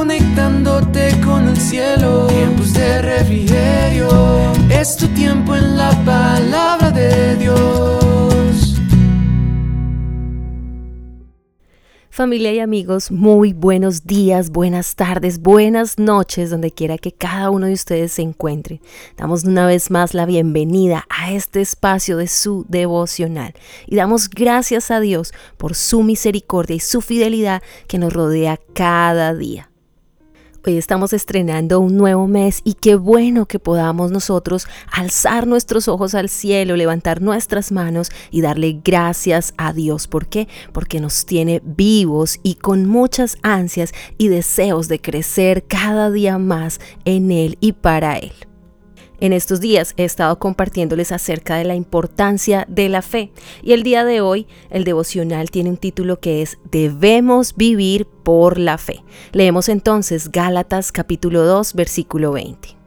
conectándote con el cielo. Tiempos de refrigerio, es tu tiempo en la palabra de Dios. Familia y amigos, muy buenos días, buenas tardes, buenas noches, donde quiera que cada uno de ustedes se encuentre. Damos una vez más la bienvenida a este espacio de su devocional y damos gracias a Dios por su misericordia y su fidelidad que nos rodea cada día. Hoy estamos estrenando un nuevo mes y qué bueno que podamos nosotros alzar nuestros ojos al cielo, levantar nuestras manos y darle gracias a Dios. ¿Por qué? Porque nos tiene vivos y con muchas ansias y deseos de crecer cada día más en Él y para Él. En estos días he estado compartiéndoles acerca de la importancia de la fe y el día de hoy el devocional tiene un título que es Debemos vivir por la fe. Leemos entonces Gálatas capítulo 2 versículo 20.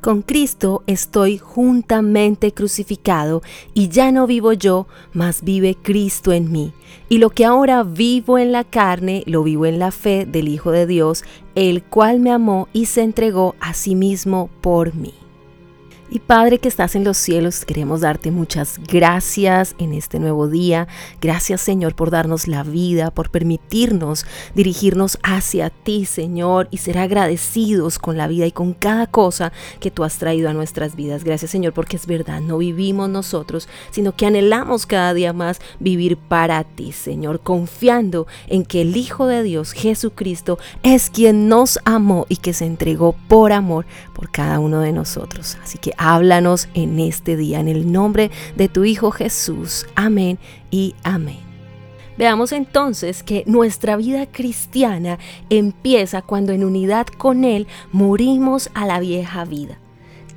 Con Cristo estoy juntamente crucificado y ya no vivo yo, mas vive Cristo en mí. Y lo que ahora vivo en la carne, lo vivo en la fe del Hijo de Dios, el cual me amó y se entregó a sí mismo por mí. Y Padre que estás en los cielos, queremos darte muchas gracias en este nuevo día. Gracias Señor por darnos la vida, por permitirnos dirigirnos hacia ti Señor y ser agradecidos con la vida y con cada cosa que tú has traído a nuestras vidas. Gracias Señor porque es verdad, no vivimos nosotros, sino que anhelamos cada día más vivir para ti Señor, confiando en que el Hijo de Dios, Jesucristo, es quien nos amó y que se entregó por amor por cada uno de nosotros. Así que háblanos en este día, en el nombre de tu Hijo Jesús. Amén y amén. Veamos entonces que nuestra vida cristiana empieza cuando en unidad con Él morimos a la vieja vida.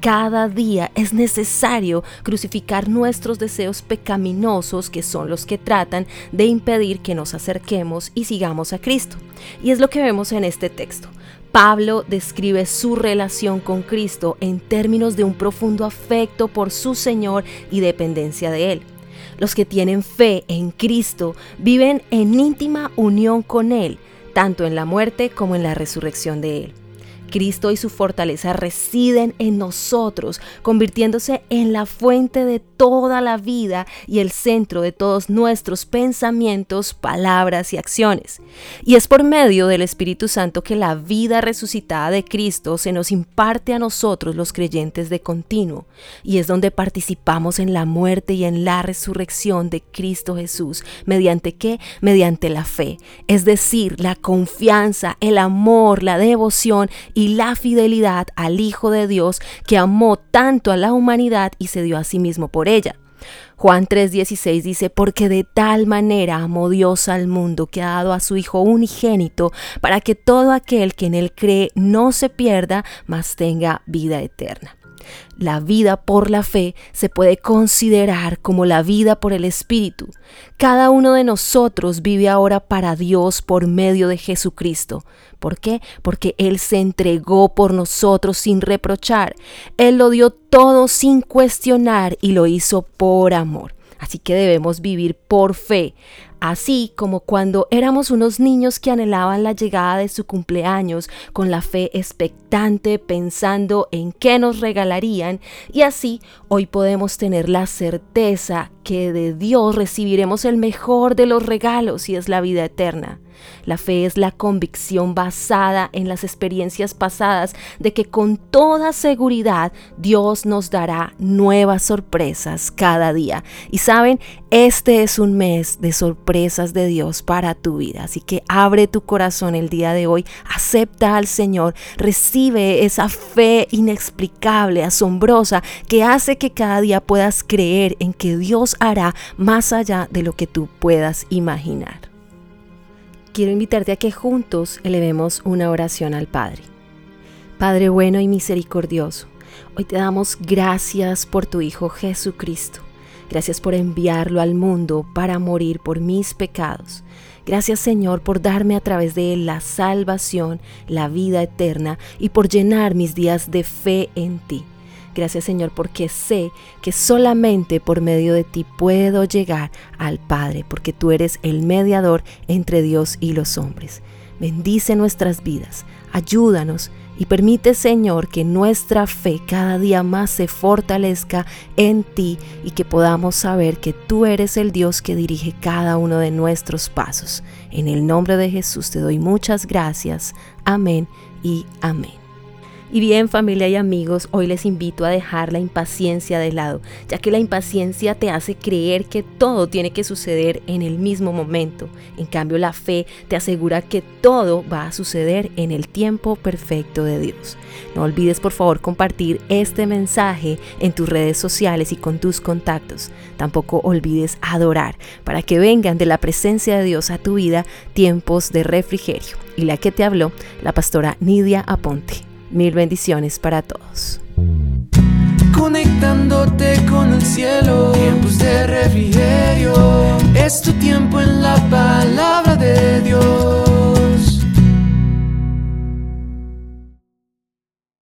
Cada día es necesario crucificar nuestros deseos pecaminosos que son los que tratan de impedir que nos acerquemos y sigamos a Cristo. Y es lo que vemos en este texto. Pablo describe su relación con Cristo en términos de un profundo afecto por su Señor y dependencia de Él. Los que tienen fe en Cristo viven en íntima unión con Él, tanto en la muerte como en la resurrección de Él. Cristo y su fortaleza residen en nosotros, convirtiéndose en la fuente de toda la vida y el centro de todos nuestros pensamientos, palabras y acciones. Y es por medio del Espíritu Santo que la vida resucitada de Cristo se nos imparte a nosotros los creyentes de continuo, y es donde participamos en la muerte y en la resurrección de Cristo Jesús. ¿Mediante qué? Mediante la fe, es decir, la confianza, el amor, la devoción y y la fidelidad al Hijo de Dios que amó tanto a la humanidad y se dio a sí mismo por ella. Juan 3:16 dice, porque de tal manera amó Dios al mundo que ha dado a su Hijo unigénito, para que todo aquel que en él cree no se pierda, mas tenga vida eterna. La vida por la fe se puede considerar como la vida por el Espíritu. Cada uno de nosotros vive ahora para Dios por medio de Jesucristo. ¿Por qué? Porque Él se entregó por nosotros sin reprochar. Él lo dio todo sin cuestionar y lo hizo por amor. Así que debemos vivir por fe, así como cuando éramos unos niños que anhelaban la llegada de su cumpleaños con la fe expectante, pensando en qué nos regalarían, y así hoy podemos tener la certeza que de Dios recibiremos el mejor de los regalos y es la vida eterna. La fe es la convicción basada en las experiencias pasadas de que con toda seguridad Dios nos dará nuevas sorpresas cada día. Y saben, este es un mes de sorpresas de Dios para tu vida. Así que abre tu corazón el día de hoy, acepta al Señor, recibe esa fe inexplicable, asombrosa, que hace que cada día puedas creer en que Dios hará más allá de lo que tú puedas imaginar quiero invitarte a que juntos elevemos una oración al Padre. Padre bueno y misericordioso, hoy te damos gracias por tu Hijo Jesucristo. Gracias por enviarlo al mundo para morir por mis pecados. Gracias Señor por darme a través de él la salvación, la vida eterna y por llenar mis días de fe en ti. Gracias Señor porque sé que solamente por medio de ti puedo llegar al Padre, porque tú eres el mediador entre Dios y los hombres. Bendice nuestras vidas, ayúdanos y permite Señor que nuestra fe cada día más se fortalezca en ti y que podamos saber que tú eres el Dios que dirige cada uno de nuestros pasos. En el nombre de Jesús te doy muchas gracias. Amén y amén. Y bien familia y amigos, hoy les invito a dejar la impaciencia de lado, ya que la impaciencia te hace creer que todo tiene que suceder en el mismo momento. En cambio la fe te asegura que todo va a suceder en el tiempo perfecto de Dios. No olvides por favor compartir este mensaje en tus redes sociales y con tus contactos. Tampoco olvides adorar para que vengan de la presencia de Dios a tu vida tiempos de refrigerio. Y la que te habló, la pastora Nidia Aponte. Mil bendiciones para todos. Conectándote con el cielo, tiempos de refrigerio. Es tu tiempo